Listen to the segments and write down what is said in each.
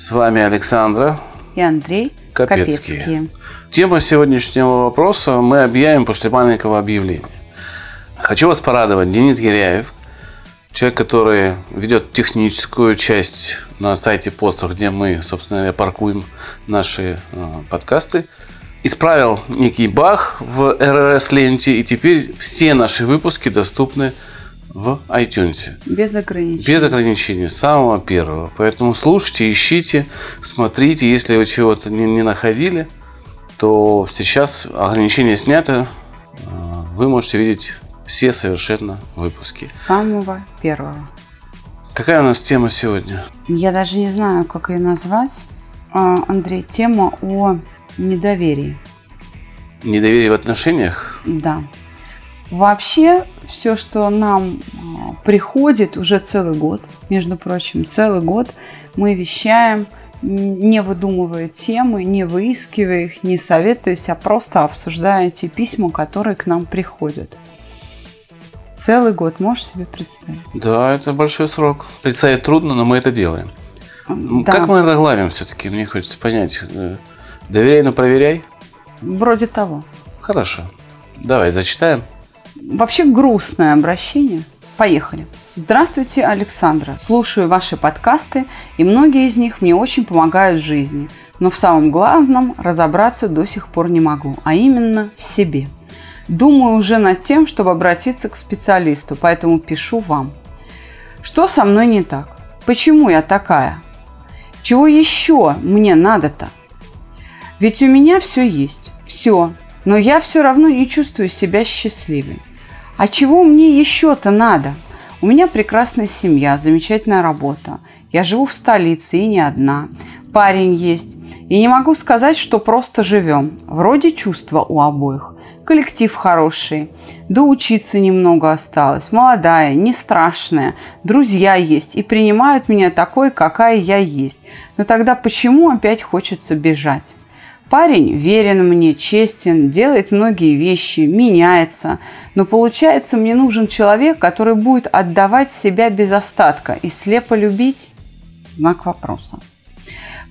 С вами Александра И Андрей Капецкий. Капецкий. Тема сегодняшнего вопроса мы объявим после маленького объявления. Хочу вас порадовать. Денис Гиряев, человек, который ведет техническую часть на сайте Постер, где мы, собственно говоря, паркуем наши э, подкасты, исправил некий баг в RSS-ленте, и теперь все наши выпуски доступны в iTunes. Без ограничений. Без ограничений, с самого первого. Поэтому слушайте, ищите, смотрите. Если вы чего-то не, не находили, то сейчас ограничения сняты. Э, Вы можете видеть все совершенно выпуски. С самого первого. Какая у нас тема сегодня? Я даже не знаю, как ее назвать. А, Андрей, тема о недоверии. Недоверие в отношениях? Да. Вообще, все, что нам а, приходит уже целый год, между прочим, целый год мы вещаем, не выдумывая темы, не выискивая их, не советуясь, а просто обсуждая те письма, которые к нам приходят. Целый год, можешь себе представить? Да, это большой срок. Представить трудно, но мы это делаем. Ну, Да, Как мы заглавим все-таки? Мне хочется понять. Э, Доверяй, но проверяй. вроде того. Хорошо. Давай, зачитаем. Вообще грустное обращение. Поехали. Здравствуйте, Александра. Слушаю ваши подкасты, и многие из них мне очень помогают в жизни. Но в самом главном разобраться до сих пор не могу, а именно в себе. Думаю уже над тем, чтобы обратиться к специалисту, поэтому пишу вам. Что со мной не так? Почему я такая? Чего еще мне надо-то? Ведь у меня все есть, все, но я все равно не чувствую себя счастливой. А чего мне еще-то надо? У меня прекрасная семья, замечательная работа. Я живу в столице и не одна. Парень есть. И не могу сказать, что просто живем. Вроде чувства у обоих. Коллектив хороший. Да учиться немного осталось. Молодая, не страшная. Друзья есть и принимают меня такой, какая я есть. Но тогда почему опять хочется бежать? Парень верен мне, честен, делает многие вещи, меняется. Но получается, мне нужен человек, который будет отдавать себя без остатка и слепо любить? Знак вопроса.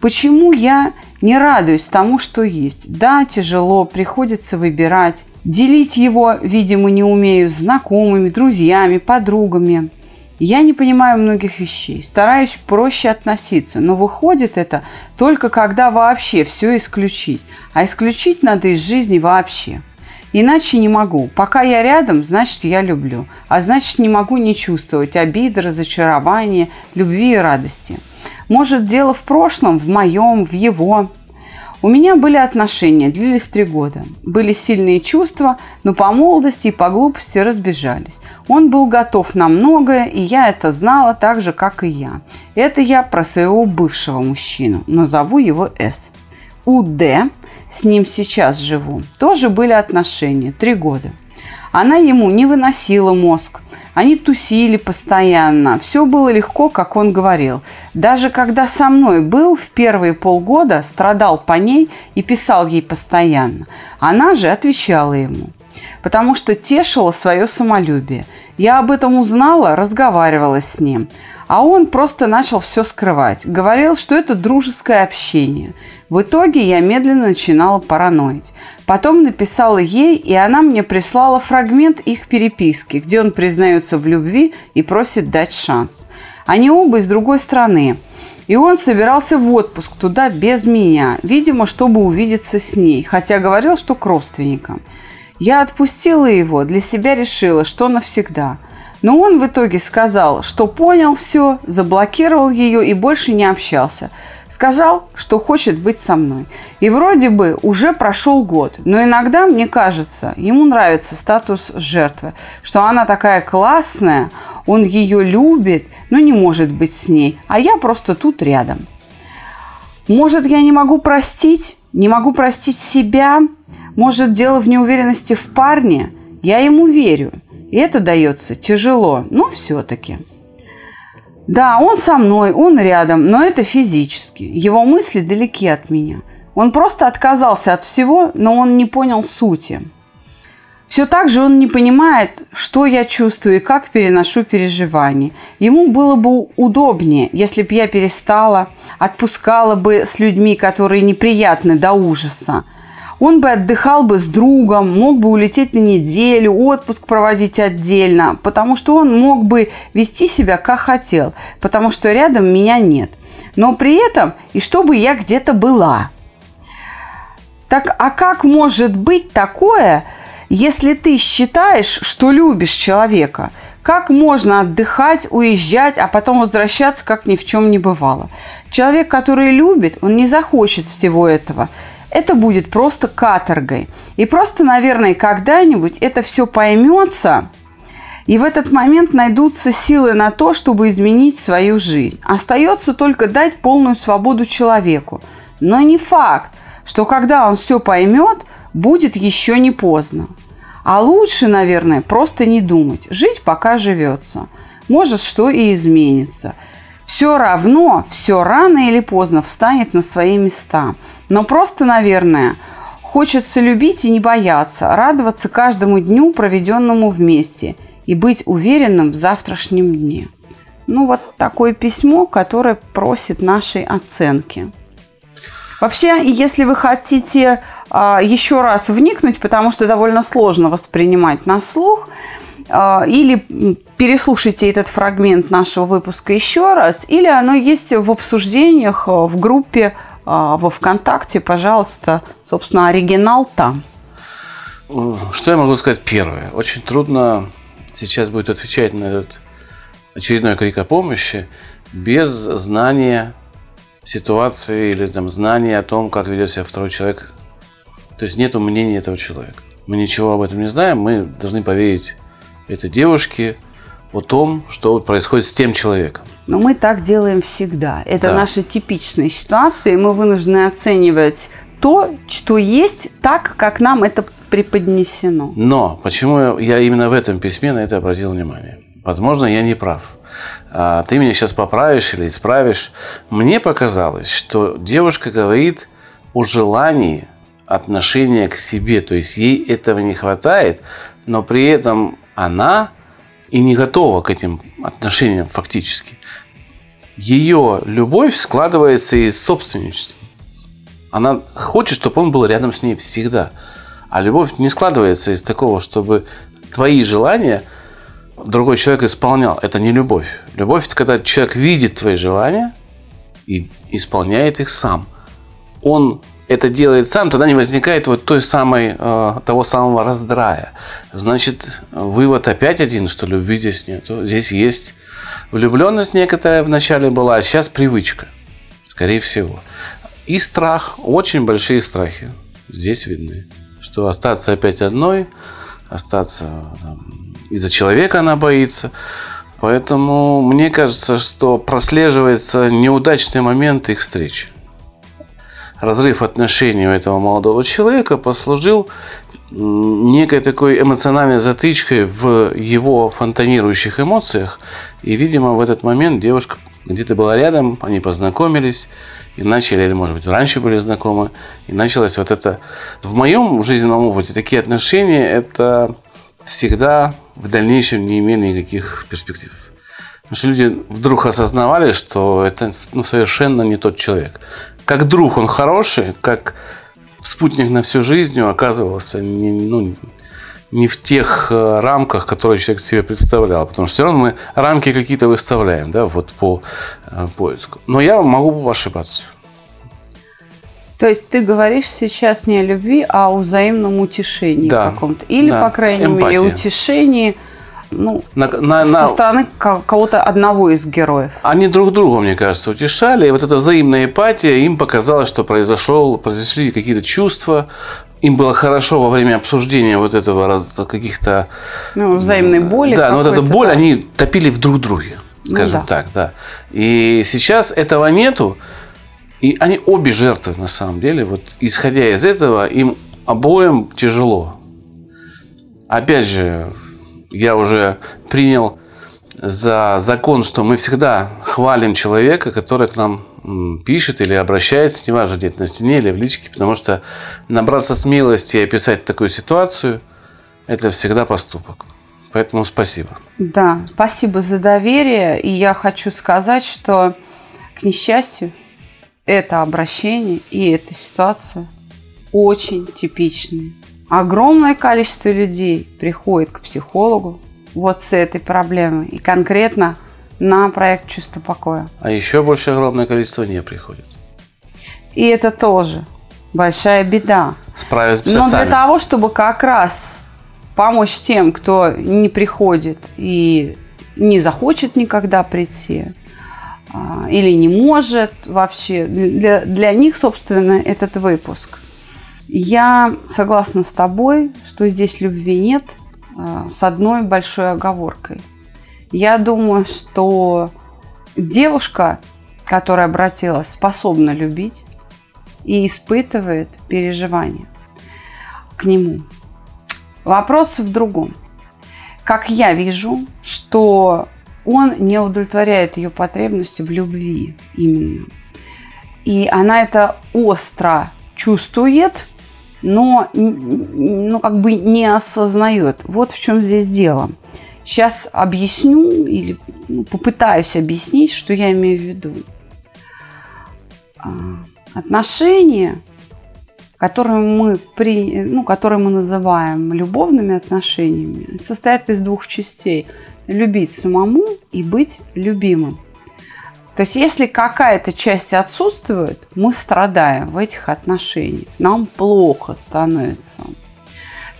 Почему я не радуюсь тому, что есть? Да, тяжело, приходится выбирать. Делить его, видимо, не умею с знакомыми, друзьями, подругами. Я не понимаю многих вещей, стараюсь проще относиться, но выходит это только когда вообще все исключить. А исключить надо из жизни вообще. Иначе не могу. Пока я рядом, значит, я люблю. А значит, не могу не чувствовать обиды, разочарования, любви и радости. Может, дело в прошлом, в моем, в его. У меня были отношения, длились три года. Были сильные чувства, но по молодости и по глупости разбежались. Он был готов на многое, и я это знала так же, как и я. Это я про своего бывшего мужчину. Назову его С. У Д, с ним сейчас живу, тоже были отношения, три года. Она ему не выносила мозг. Они тусили постоянно. Все было легко, как он говорил. Даже когда со мной был в первые полгода, страдал по ней и писал ей постоянно. Она же отвечала ему. Потому что тешила свое самолюбие. Я об этом узнала, разговаривала с ним. А он просто начал все скрывать. Говорил, что это дружеское общение. В итоге я медленно начинала параноить. Потом написала ей, и она мне прислала фрагмент их переписки, где он признается в любви и просит дать шанс. Они оба из другой страны. И он собирался в отпуск туда без меня, видимо, чтобы увидеться с ней, хотя говорил, что к родственникам. Я отпустила его, для себя решила, что навсегда. Но он в итоге сказал, что понял все, заблокировал ее и больше не общался. Сказал, что хочет быть со мной. И вроде бы уже прошел год, но иногда, мне кажется, ему нравится статус жертвы, что она такая классная, он ее любит, но не может быть с ней, а я просто тут рядом. Может, я не могу простить, не могу простить себя, может, дело в неуверенности в парне. Я ему верю, и это дается тяжело, но все-таки. Да, он со мной, он рядом, но это физически. Его мысли далеки от меня. Он просто отказался от всего, но он не понял сути. Все так же он не понимает, что я чувствую и как переношу переживания. Ему было бы удобнее, если бы я перестала, отпускала бы с людьми, которые неприятны до ужаса. Он бы отдыхал бы с другом, мог бы улететь на неделю, отпуск проводить отдельно, потому что он мог бы вести себя как хотел, потому что рядом меня нет. Но при этом и чтобы я где-то была. Так а как может быть такое, если ты считаешь, что любишь человека, как можно отдыхать, уезжать, а потом возвращаться, как ни в чем не бывало? Человек, который любит, он не захочет всего этого. Это будет просто каторгой. И просто, наверное, когда-нибудь это все поймется, и в этот момент найдутся силы на то, чтобы изменить свою жизнь. Остается только дать полную свободу человеку. Но не факт, что когда он все поймет, будет еще не поздно. А лучше, наверное, просто не думать. Жить пока живется. Может, что и изменится. Все равно, все рано или поздно встанет на свои места. Но просто, наверное, хочется любить и не бояться, радоваться каждому дню, проведенному вместе, и быть уверенным в завтрашнем дне. Ну, вот такое письмо, которое просит нашей оценки. Вообще, если вы хотите а, еще раз вникнуть, потому что довольно сложно воспринимать на слух, или переслушайте этот фрагмент нашего выпуска еще раз, или оно есть в обсуждениях а, в группе во ВКонтакте, пожалуйста, собственно, оригинал там. Что я могу сказать первое? Очень трудно сейчас будет отвечать на этот очередной крик о помощи без знания ситуации или там знания о том, как ведет себя второй человек. То есть нет мнения этого человека. Мы ничего об этом не знаем, мы должны поверить этой девушке о том, что происходит с тем человеком. Но мы так делаем всегда. Это Да. наша типичная ситуация, и мы вынуждены оценивать то, что есть, так, как нам это преподнесено. Но почему я именно в этом письме на это обратил внимание? Возможно, я не прав. А, Ты меня сейчас поправишь или исправишь. Мне показалось, что девушка говорит о желании отношения к себе. То есть ей этого не хватает, но при этом она и не готова к этим отношениям фактически. Ее любовь складывается из собственничества. Она хочет, чтобы он был рядом с ней всегда. А любовь не складывается из такого, чтобы твои желания другой человек исполнял. Это не любовь. Любовь – это когда человек видит твои желания и исполняет их сам. Он это делает сам, тогда не возникает вот той самой, э, того самого раздрая. Значит, вывод опять один, что любви здесь нету. Здесь есть влюбленность некоторая вначале была, а сейчас привычка, скорее всего. И страх, очень большие страхи здесь видны. Что остаться опять одной, остаться из-за человека она боится. Поэтому мне кажется, что прослеживается неудачный момент их встречи. Разрыв отношений у этого молодого человека послужил некой такой эмоциональной затычкой в его фонтанирующих эмоциях. И, видимо, в этот момент девушка где-то была рядом, они познакомились и начали, или, может быть, раньше были знакомы, и началось вот это... В моем жизненном опыте такие отношения – это всегда в дальнейшем не имели никаких перспектив. Потому что люди вдруг осознавали, что это ну, совершенно не тот человек. Как друг он хороший, как спутник на всю жизнь оказывался не, ну, не в тех э, рамках, которые человек себе представлял. Потому что все равно мы рамки какие-то выставляем, да, вот по э, поиску. Но я могу ошибаться. То есть ты говоришь сейчас не о любви, а о взаимном утешении Да. каком-то. Или, Да. по крайней Эмпатия. мере, утешении ну, На- на- со на- стороны ко- кого-то одного из героев. Они друг друга, мне кажется, утешали. И вот эта взаимная эмпатия, им показалось, что произошел, произошли какие-то чувства. Им было хорошо во время обсуждения вот этого раз- каких-то... Ну, взаимной боли. да, но вот эта боль да. они топили в друг друге, скажем Ну да. так, да. И сейчас этого нету. И они обе жертвы, на самом деле. Вот исходя из этого, им обоим тяжело. Опять же, я уже принял за закон, что мы всегда хвалим человека, который к нам пишет или обращается, неважно, где-то на стене или в личке, потому что набраться смелости и описать такую ситуацию – это всегда поступок. Поэтому спасибо. Да, спасибо за доверие. И я хочу сказать, что, к несчастью, это обращение и эта ситуация очень типичные. Огромное количество людей приходит к психологу вот с этой проблемой. И конкретно на проект «Чувство покоя». А еще больше огромное количество не приходит. И это тоже большая беда. Справиться Но сами. для того, чтобы как раз помочь тем, кто не приходит и не захочет никогда прийти, а, или не может вообще, для, для них, собственно, этот выпуск. Я согласна с тобой, что здесь любви нет, а, с одной большой оговоркой. Я думаю, что девушка, которая обратилась, способна любить и испытывает переживания к нему. Вопрос в другом. Как я вижу, что он не удовлетворяет ее потребности в любви именно. И она это остро чувствует, но ну, как бы не осознает. Вот в чем здесь дело. Сейчас объясню или ну, попытаюсь объяснить, что я имею в виду. А, отношения которые мы, при, ну, которые мы называем любовными отношениями, состоят из двух частей. Любить самому и быть любимым. То есть, если какая-то часть отсутствует, мы страдаем в этих отношениях. Нам плохо становится.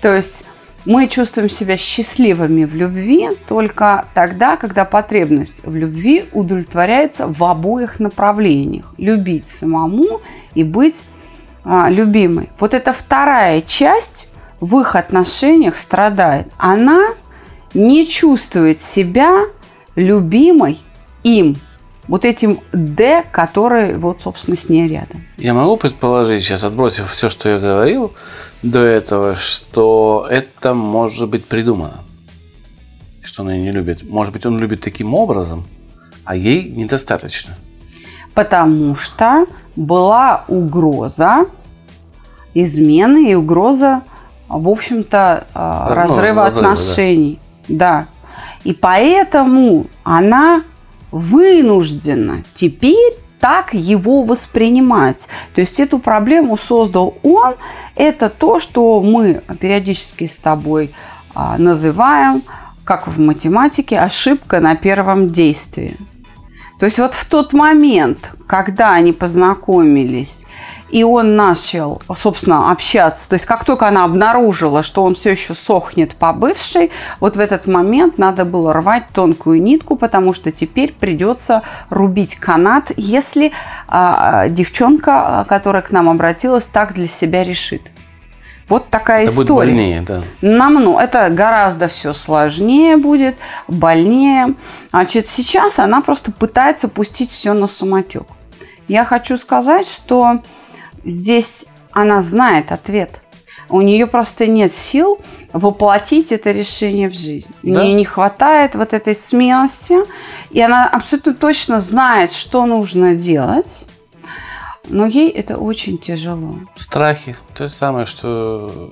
То есть, мы чувствуем себя счастливыми в любви только тогда, когда потребность в любви удовлетворяется в обоих направлениях. Любить самому и быть а, любимой. Вот эта вторая часть в их отношениях страдает. Она не чувствует себя любимой им, вот этим «д», который вот, собственно, с ней рядом. Я могу предположить, сейчас отбросив все, что я говорил до этого, что это может быть придумано. Что она не любит. Может быть, он любит таким образом, а ей недостаточно. Потому что была угроза измены и угроза, в общем-то, разрыва, разрыва отношений. Да. да. И поэтому она вынуждена теперь так его воспринимать. То есть эту проблему создал он. Это то, что мы периодически с тобой а, называем, как в математике, ошибка на первом действии. То есть вот в тот момент, когда они познакомились, и он начал, собственно, общаться. То есть как только она обнаружила, что он все еще сохнет по бывшей, вот в этот момент надо было рвать тонкую нитку, потому что теперь придется рубить канат, если а, девчонка, которая к нам обратилась, так для себя решит. Вот такая это история. Будет больнее, да. Нам, это гораздо все сложнее будет, больнее. Значит, сейчас она просто пытается пустить все на самотек. Я хочу сказать, что здесь она знает ответ. У нее просто нет сил воплотить это решение в жизнь. Да? У нее не хватает вот этой смелости, и она абсолютно точно знает, что нужно делать, но ей это очень тяжело. Страхи. То же самое, что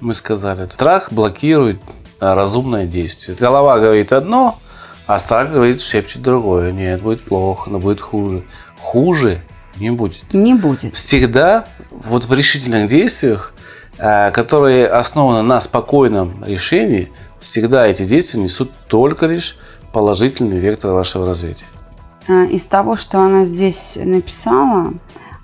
мы сказали. Страх блокирует разумное действие. Голова говорит одно, а страх говорит, шепчет другое. Нет, будет плохо, но будет хуже. Хуже не будет. Не будет. Всегда вот в решительных действиях, э, которые основаны на спокойном решении, всегда эти действия несут только лишь положительный вектор вашего развития. Э, из того, что она здесь написала,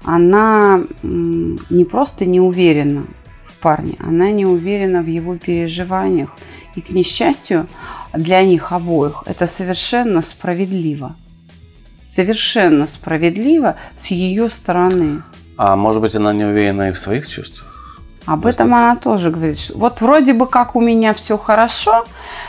она не просто не уверена в парне, она не уверена в его переживаниях. И, к несчастью, для них обоих это совершенно справедливо совершенно справедливо с ее стороны. А может быть, она не уверена и в своих чувствах? Об Просто... этом она тоже говорит. Вот вроде бы как у меня все хорошо,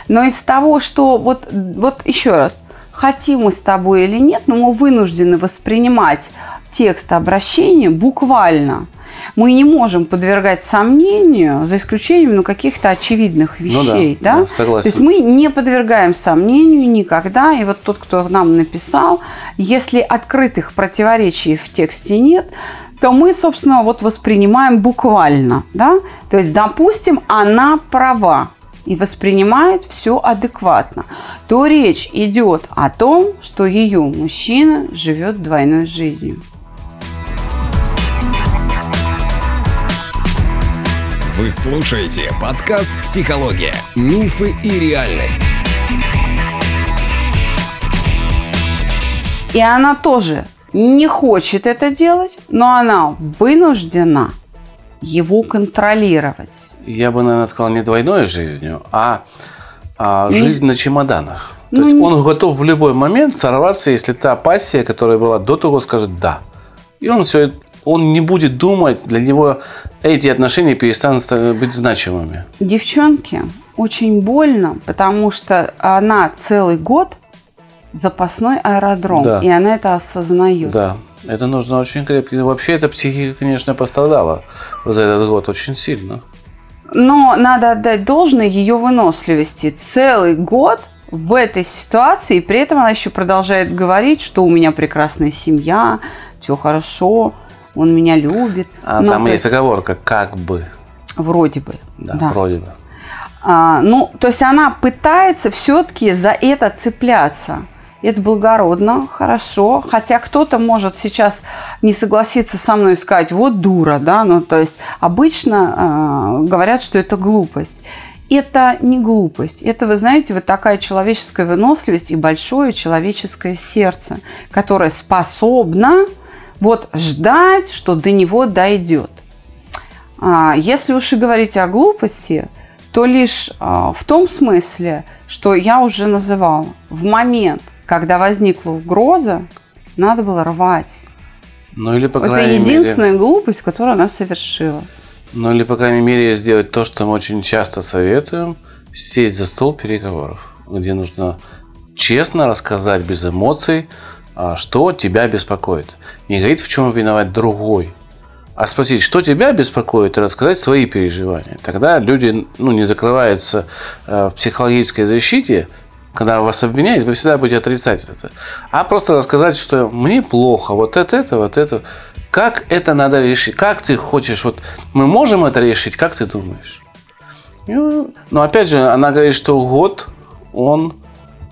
но из того, что вот, вот еще раз, хотим мы с тобой или нет, но мы вынуждены воспринимать текст обращения буквально. Мы не можем подвергать сомнению, за исключением ну, каких-то очевидных вещей. Ну да, да? да, согласен. То есть мы не подвергаем сомнению никогда. И вот тот, кто нам написал, если открытых противоречий в тексте нет, то мы, собственно, вот воспринимаем буквально. Да? То есть, допустим, она права и воспринимает все адекватно, то речь идет о том, что ее мужчина живет двойной жизнью. Вы слушаете подкаст «Психология. Мифы и реальность». И она тоже не хочет это делать, но она вынуждена его контролировать. Я бы, наверное, сказал не двойной жизнью, а, а Не- жизнь на чемоданах. То Ну, есть не- он готов в любой момент сорваться, если та пассия, которая была до того, скажет «да». И он все, он не будет думать, для него эти отношения перестанут ста- быть значимыми. Девчонке очень больно, потому что она целый год запасной аэродром, Да. и она это осознает. Да, это нужно очень крепко. Вообще, эта психика, конечно, пострадала за этот год очень сильно. Но надо отдать должное ее выносливости. Целый год в этой ситуации, и при этом она еще продолжает говорить, что у меня прекрасная семья, все хорошо, он меня любит. А Ну, там то есть оговорка «как бы». Вроде бы. Да, вроде бы. А, ну, то есть она пытается все-таки за это цепляться. Это благородно, хорошо. Хотя кто-то может сейчас не согласиться со мной и сказать, вот дура, да, ну, то есть обычно э, говорят, что это глупость. Это не глупость. Это, вы знаете, вот такая человеческая выносливость и большое человеческое сердце, которое способно вот ждать, что до него дойдет. А, Если уж и говорить о глупости, то лишь а, в том смысле, что я уже называла. В момент, когда возникла угроза, надо было рвать. Ну или, по Это крайней мере... единственная глупость, которую она совершила. Ну или, по крайней мере, сделать то, что мы очень часто советуем, сесть за стол переговоров, где нужно честно рассказать без эмоций, что тебя беспокоит. Не говорить, в чем виноват другой, а спросить, что тебя беспокоит, и рассказать свои переживания. Тогда люди ну, не закрываются э, в психологической защите, когда вас обвиняют, вы всегда будете отрицать это. А просто рассказать, что мне плохо, вот это, это, вот это. Как это надо решить? Как ты хочешь? Вот мы можем это решить? Как ты думаешь? Ну, Но опять же, она говорит, что год он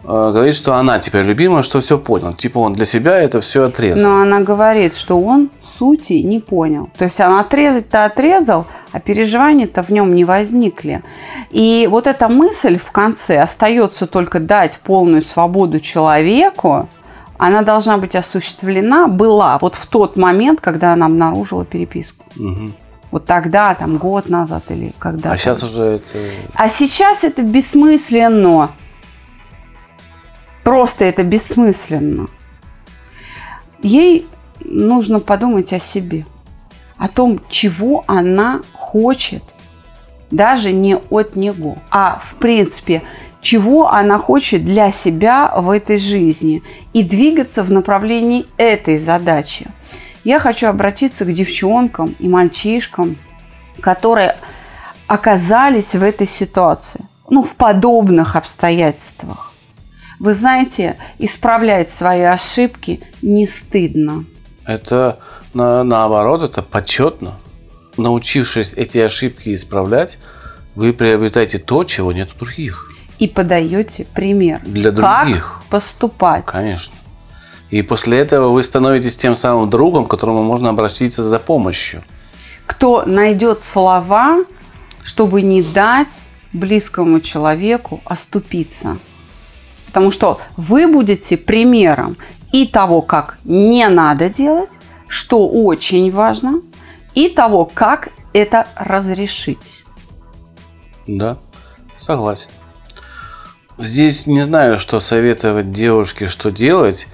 говорит, что она теперь любимая, что все понял. Типа он для себя это все отрезал. Но она говорит, что он сути не понял. То есть он отрезать-то отрезал, а переживания-то в нем не возникли. И вот эта мысль в конце остается только дать полную свободу человеку, она должна быть осуществлена, была вот в тот момент, когда она обнаружила переписку. Мгм. Вот тогда, там, год назад или когда. А сейчас уже это... А сейчас это бессмысленно. Просто это бессмысленно. Ей нужно подумать о себе, о том, чего она хочет, даже не от него, а в принципе, чего она хочет для себя в этой жизни и двигаться в направлении этой задачи. Я хочу обратиться к девчонкам и мальчишкам, которые оказались в этой ситуации, ну, в подобных обстоятельствах. Вы знаете, исправлять свои ошибки не стыдно. Это на- наоборот, это почетно. Научившись эти ошибки исправлять, вы приобретаете то, чего нет у других. И подаете пример. Для других. Как поступать. Конечно. И после этого вы становитесь тем самым другом, к которому можно обратиться за помощью. Кто найдет слова, чтобы не дать близкому человеку оступиться. Потому что вы будете примером и того, как не надо делать, что очень важно, и того, как это разрешить. Да, согласен. Здесь не знаю, что советовать девушке, что делать.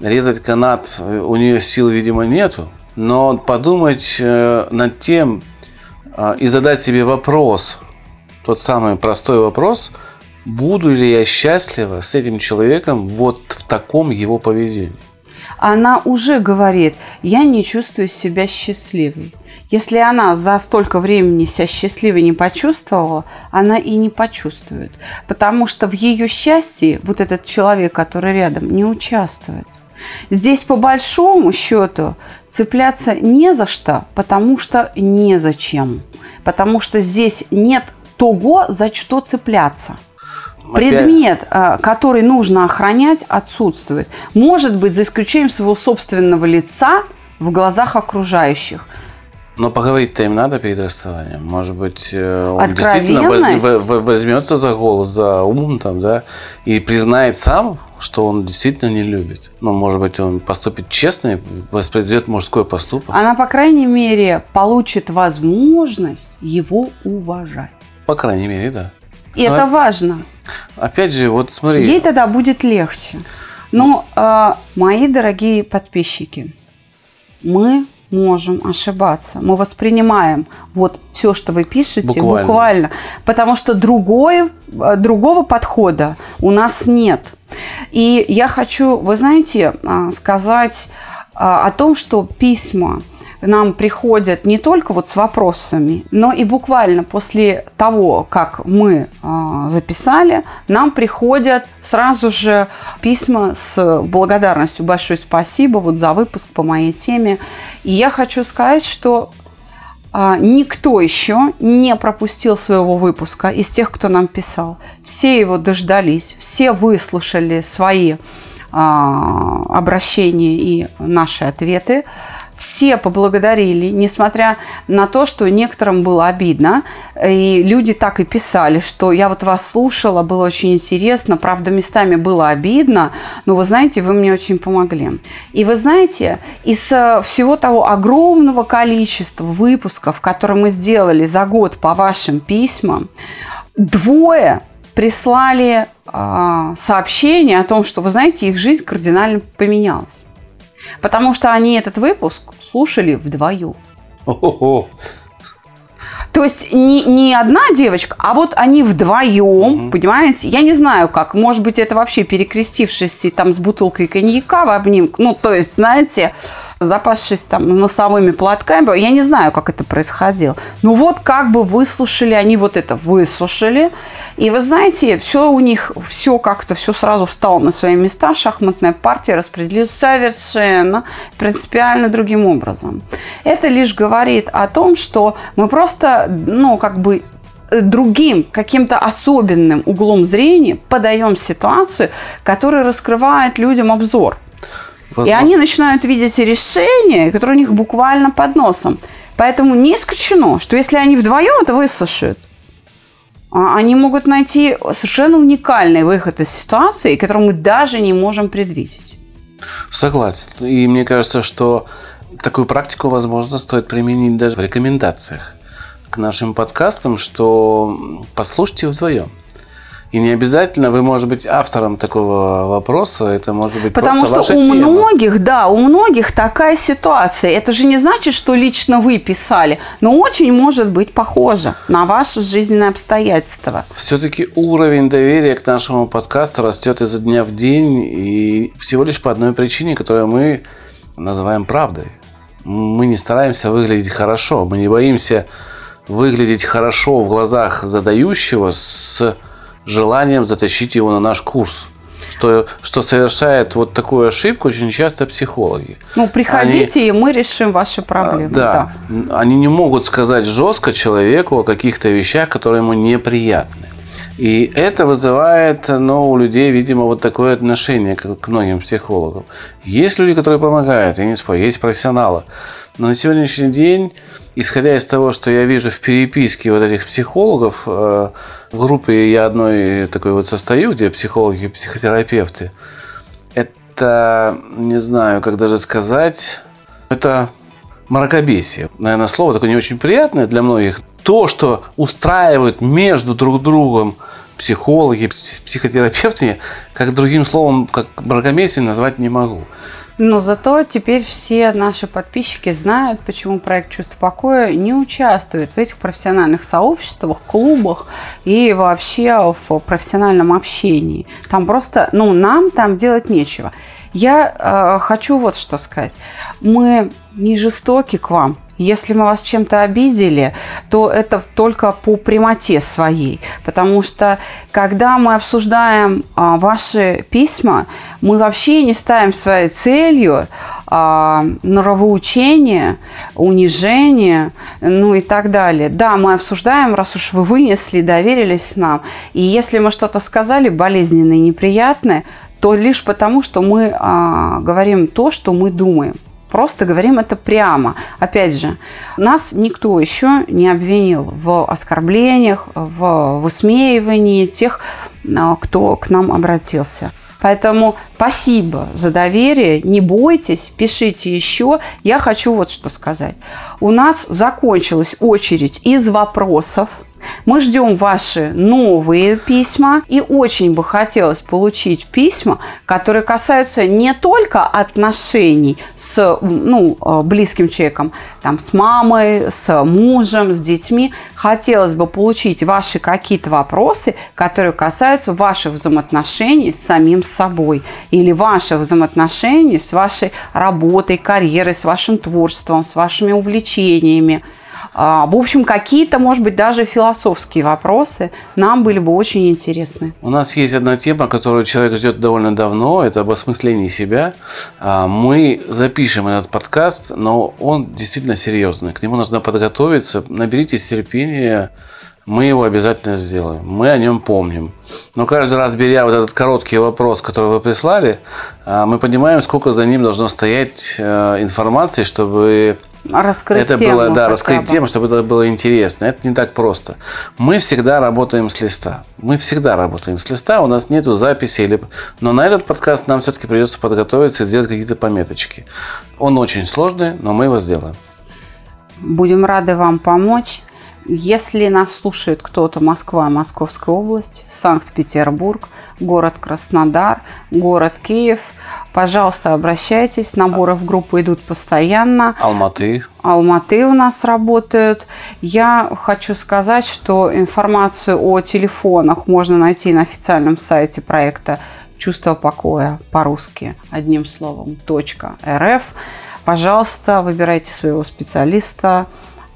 Резать канат э, у нее сил, видимо, нету. Но подумать э, над тем э, и задать себе вопрос, тот самый простой вопрос, буду ли я счастлива с этим человеком вот в таком его поведении. она уже говорит, я не чувствую себя счастливой. Если она за столько времени себя счастливой не почувствовала, она и не почувствует. Потому что в ее счастье вот этот человек, который рядом, не участвует. Здесь по большому счету цепляться не за что, потому что незачем. Потому что здесь нет того, за что цепляться. Предмет, а, который нужно охранять, отсутствует. Может быть, за исключением своего собственного лица в глазах окружающих. Но поговорить-то им надо перед расставанием. Может быть, э, он действительно воз, возьмется за голос, за ум там, да, и признает сам, что он действительно не любит. Ну, может быть, он поступит честно и воспроизведет мужской поступок. Она, по крайней мере, получит возможность его уважать. По крайней мере, да. И Но это важно. Опять же, вот смотри. Ей тогда будет легче. Но, э, мои дорогие подписчики, мы можем ошибаться. Мы воспринимаем вот все, что вы пишете, буквально. буквально потому что другой, э, другого подхода у нас нет. И я хочу, вы знаете, а, сказать а, о том, что письма нам приходят не только вот с вопросами, но и буквально после того, как мы э, записали, нам приходят сразу же письма с благодарностью. Большое спасибо вот за выпуск по моей теме. И я хочу сказать, что а, никто еще не пропустил своего выпуска из тех, кто нам писал. Все его дождались, все выслушали свои а, обращения и наши ответы все поблагодарили, несмотря на то, что некоторым было обидно. И люди так и писали, что я вот вас слушала, было очень интересно, правда, местами было обидно, но вы знаете, вы мне очень помогли. И вы знаете, из э, всего того огромного количества выпусков, которые мы сделали за год по вашим письмам, двое прислали э, сообщение о том, что, вы знаете, их жизнь кардинально поменялась. Потому что они этот выпуск слушали вдвоем. То есть не, не одна девочка, а вот они вдвоем, угу. понимаете? Я не знаю как. Может быть, это вообще перекрестившись там с бутылкой коньяка в обнимку. Ну, то есть, знаете, запасшись там носовыми платками. Я не знаю, как это происходило. Ну вот как бы выслушали, они вот это выслушали. И вы знаете, все у них, все как-то, все сразу встало на свои места. Шахматная партия распределилась совершенно принципиально другим образом. Это лишь говорит о том, что мы просто, ну, как бы другим, каким-то особенным углом зрения подаем ситуацию, которая раскрывает людям обзор. Возможно. И они начинают видеть решения, которые у них буквально под носом. Поэтому не исключено, что если они вдвоем это выслушают, а, они могут найти совершенно уникальный выход из ситуации, который мы даже не можем предвидеть. Согласен. И мне кажется, что такую практику, возможно, стоит применить даже в рекомендациях к нашим подкастам, что послушайте вдвоем. И не обязательно вы, может быть, автором такого вопроса, это может быть Потому что ваша у тема. многих, да, у многих такая ситуация. Это же не значит, что лично вы писали, но очень может быть похоже на ваши жизненные обстоятельства. Все-таки уровень доверия к нашему подкасту растет изо дня в день, и всего лишь по одной причине, которую мы называем правдой. Мы не стараемся выглядеть хорошо, мы не боимся выглядеть хорошо в глазах задающего с желанием затащить его на наш курс. Что, что совершает вот такую ошибку очень часто психологи. Ну, приходите, они, и мы решим ваши проблемы. Да, да. Они не могут сказать жестко человеку о каких-то вещах, которые ему неприятны. И это вызывает ну, у людей, видимо, вот такое отношение к, к многим психологам. Есть люди, которые помогают, я не спорю, есть профессионалы. Но на сегодняшний день, исходя из того, что я вижу в переписке вот этих психологов, э, в группе я одной такой вот состою, где психологи и психотерапевты. Это, не знаю, как даже сказать, это мракобесие. Наверное, слово такое не очень приятное для многих. То, что устраивают между друг другом психологи, психотерапевты, как другим словом, как мракобесие назвать не могу. Но зато теперь все наши подписчики знают, почему проект «Чувство покоя» не участвует в этих профессиональных сообществах, клубах и вообще в профессиональном общении. Там просто, ну, нам там делать нечего. Я э, хочу вот что сказать. Мы не жестоки к вам. Если мы вас чем-то обидели, то это только по прямоте своей. Потому что, когда мы обсуждаем а, ваши письма, мы вообще не ставим своей целью а, нравоучение, унижение, ну и так далее. Да, мы обсуждаем, раз уж вы вынесли, доверились нам. И если мы что-то сказали болезненное, неприятное, то лишь потому, что мы а, говорим то, что мы думаем. Просто говорим это прямо. Опять же, нас никто еще не обвинил в оскорблениях, в высмеивании тех, а, кто к нам обратился. Поэтому спасибо за доверие, не бойтесь, пишите еще. Я хочу вот что сказать. У нас закончилась очередь из вопросов мы ждем ваши новые письма. И очень бы хотелось получить письма, которые касаются не только отношений с ну, э, близким человеком, там, с мамой, с мужем, с детьми. Хотелось бы получить ваши какие-то вопросы, которые касаются ваших взаимоотношений с самим собой или ваших взаимоотношений с вашей работой, карьерой, с вашим творчеством, с вашими увлечениями. А, в общем, какие-то, может быть, даже философские вопросы нам были бы очень интересны. У нас есть одна тема, которую человек ждет довольно давно, это об осмыслении себя. А, мы запишем этот подкаст, но он действительно серьезный. К нему нужно подготовиться. Наберитесь терпения, мы его обязательно сделаем. Мы о нем помним. Но каждый раз, беря вот этот короткий вопрос, который вы прислали, а, мы понимаем, сколько за ним должно стоять информации, чтобы раскрыть это тему. Было, да, раскрыть тему, чтобы это было интересно. Это не так просто. Мы всегда работаем с листа. Мы всегда работаем с листа. У нас нету записи. Или... Но на этот подкаст нам все-таки придется подготовиться и сделать какие-то пометочки. Он очень сложный, но мы его сделаем. Будем рады вам помочь. Если нас слушает кто-то Москва, Московская область, Санкт-Петербург, город Краснодар, город Киев – Пожалуйста, обращайтесь. Наборы в группу идут постоянно. Алматы. Алматы у нас работают. Я хочу сказать, что информацию о телефонах можно найти на официальном сайте проекта «Чувство покоя» по-русски, одним словом, .рф. Пожалуйста, выбирайте своего специалиста,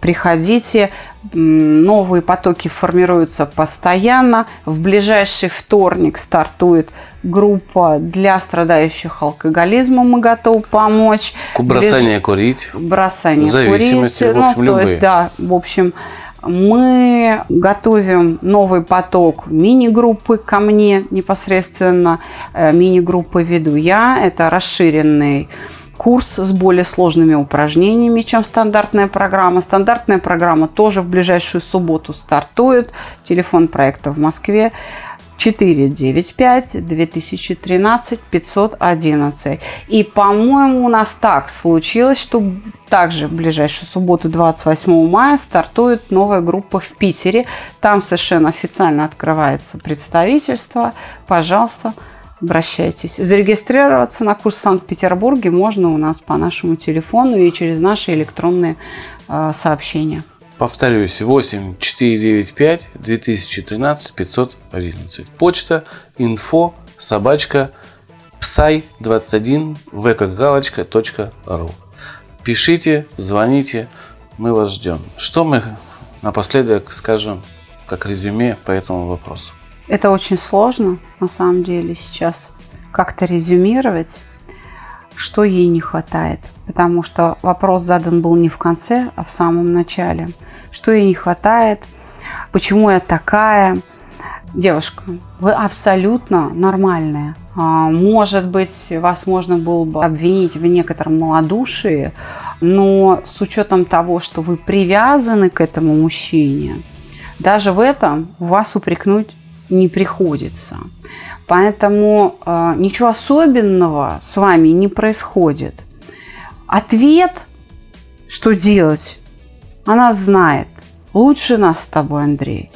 приходите. Новые потоки формируются постоянно. В ближайший вторник стартует группа для страдающих алкоголизмом. Мы готовы помочь. Бросание Ближ... курить. Бросание Зависимости, курить. в общем, ну, любые. то есть, да, в общем, мы готовим новый поток мини-группы ко мне непосредственно. Э, мини-группы веду я. Это расширенный курс с более сложными упражнениями, чем стандартная программа. Стандартная программа тоже в ближайшую субботу стартует. Телефон проекта в Москве 495 2013 511. И, по-моему, у нас так случилось, что также в ближайшую субботу, 28 мая, стартует новая группа в Питере. Там совершенно официально открывается представительство. Пожалуйста, обращайтесь. Зарегистрироваться на курс в Санкт-Петербурге можно у нас по нашему телефону и через наши электронные э, сообщения. Повторюсь, 8 495 2013 511. Почта info собачка псай 21 вкгалочка.ру. Пишите, звоните, мы вас ждем. Что мы напоследок скажем как резюме по этому вопросу? Это очень сложно, на самом деле, сейчас как-то резюмировать, что ей не хватает. Потому что вопрос задан был не в конце, а в самом начале. Что ей не хватает, почему я такая. Девушка, вы абсолютно нормальная. А, может быть, вас можно было бы обвинить в некотором малодушии, но с учетом того, что вы привязаны к этому мужчине, даже в этом вас упрекнуть не приходится. Поэтому э, ничего особенного с вами не происходит. Ответ, что делать, она знает. Лучше нас с тобой, Андрей.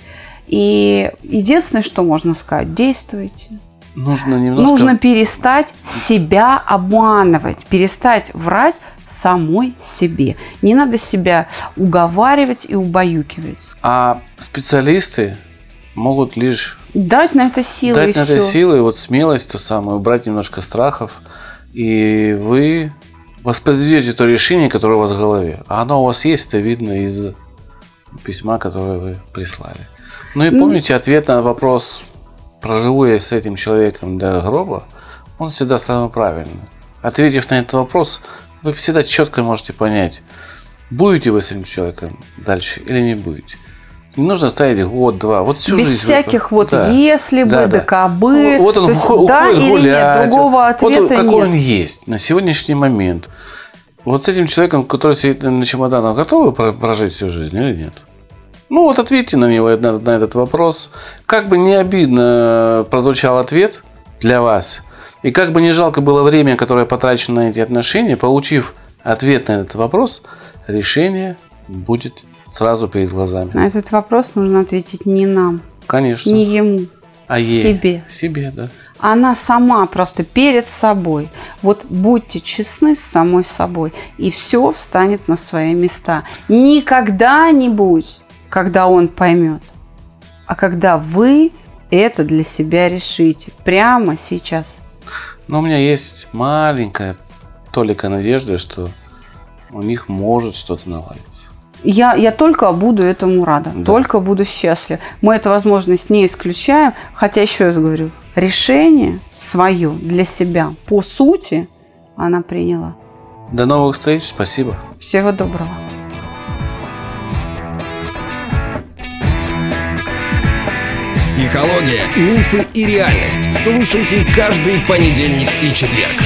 И единственное, что можно сказать, действуйте. Нужно немножко... Нужно перестать себя обманывать, перестать врать самой себе. Не надо себя уговаривать и убаюкивать. А специалисты могут лишь дать на это силы дать на все. это силы, вот смелость ту самую, убрать немножко страхов и вы воспроизведете то решение, которое у вас в голове. А оно у вас есть, это видно из письма, которое вы прислали. Ну и помните, ответ на вопрос, проживу я с этим человеком до гроба, он всегда самый правильный. Ответив на этот вопрос, вы всегда четко можете понять, будете вы с этим человеком дальше или не будете. Не нужно ставить год, два. Вот всю Без жизнь. всяких вот Да. если бы, Да, да. да бы. Вот он То есть ухо- да уходит или гулять. нет, другого Вот ответа он- какой нет. он есть на сегодняшний момент. Вот с этим человеком, который сидит на чемоданах, готовы про- прожить всю жизнь или нет? Ну вот ответьте на него на, на этот вопрос. Как бы не обидно прозвучал ответ для вас, и как бы не жалко было время, которое потрачено на эти отношения, получив ответ на этот вопрос, решение будет сразу перед глазами. На этот вопрос нужно ответить не нам, Конечно. не ему, а ей. себе. Себе, да. Она сама просто перед собой. Вот будьте честны с самой собой, и все встанет на свои места. Не когда-нибудь, когда он поймет, а когда вы это для себя решите. Прямо сейчас. Но у меня есть маленькая толика надежды, что у них может что-то наладиться. Я, я только буду этому рада, Да. только буду счастлива. Мы эту возможность не исключаем, хотя еще раз говорю, решение свое для себя по сути она приняла. До новых встреч, спасибо. Всего доброго. Психология, мифы и реальность. Слушайте каждый понедельник и четверг.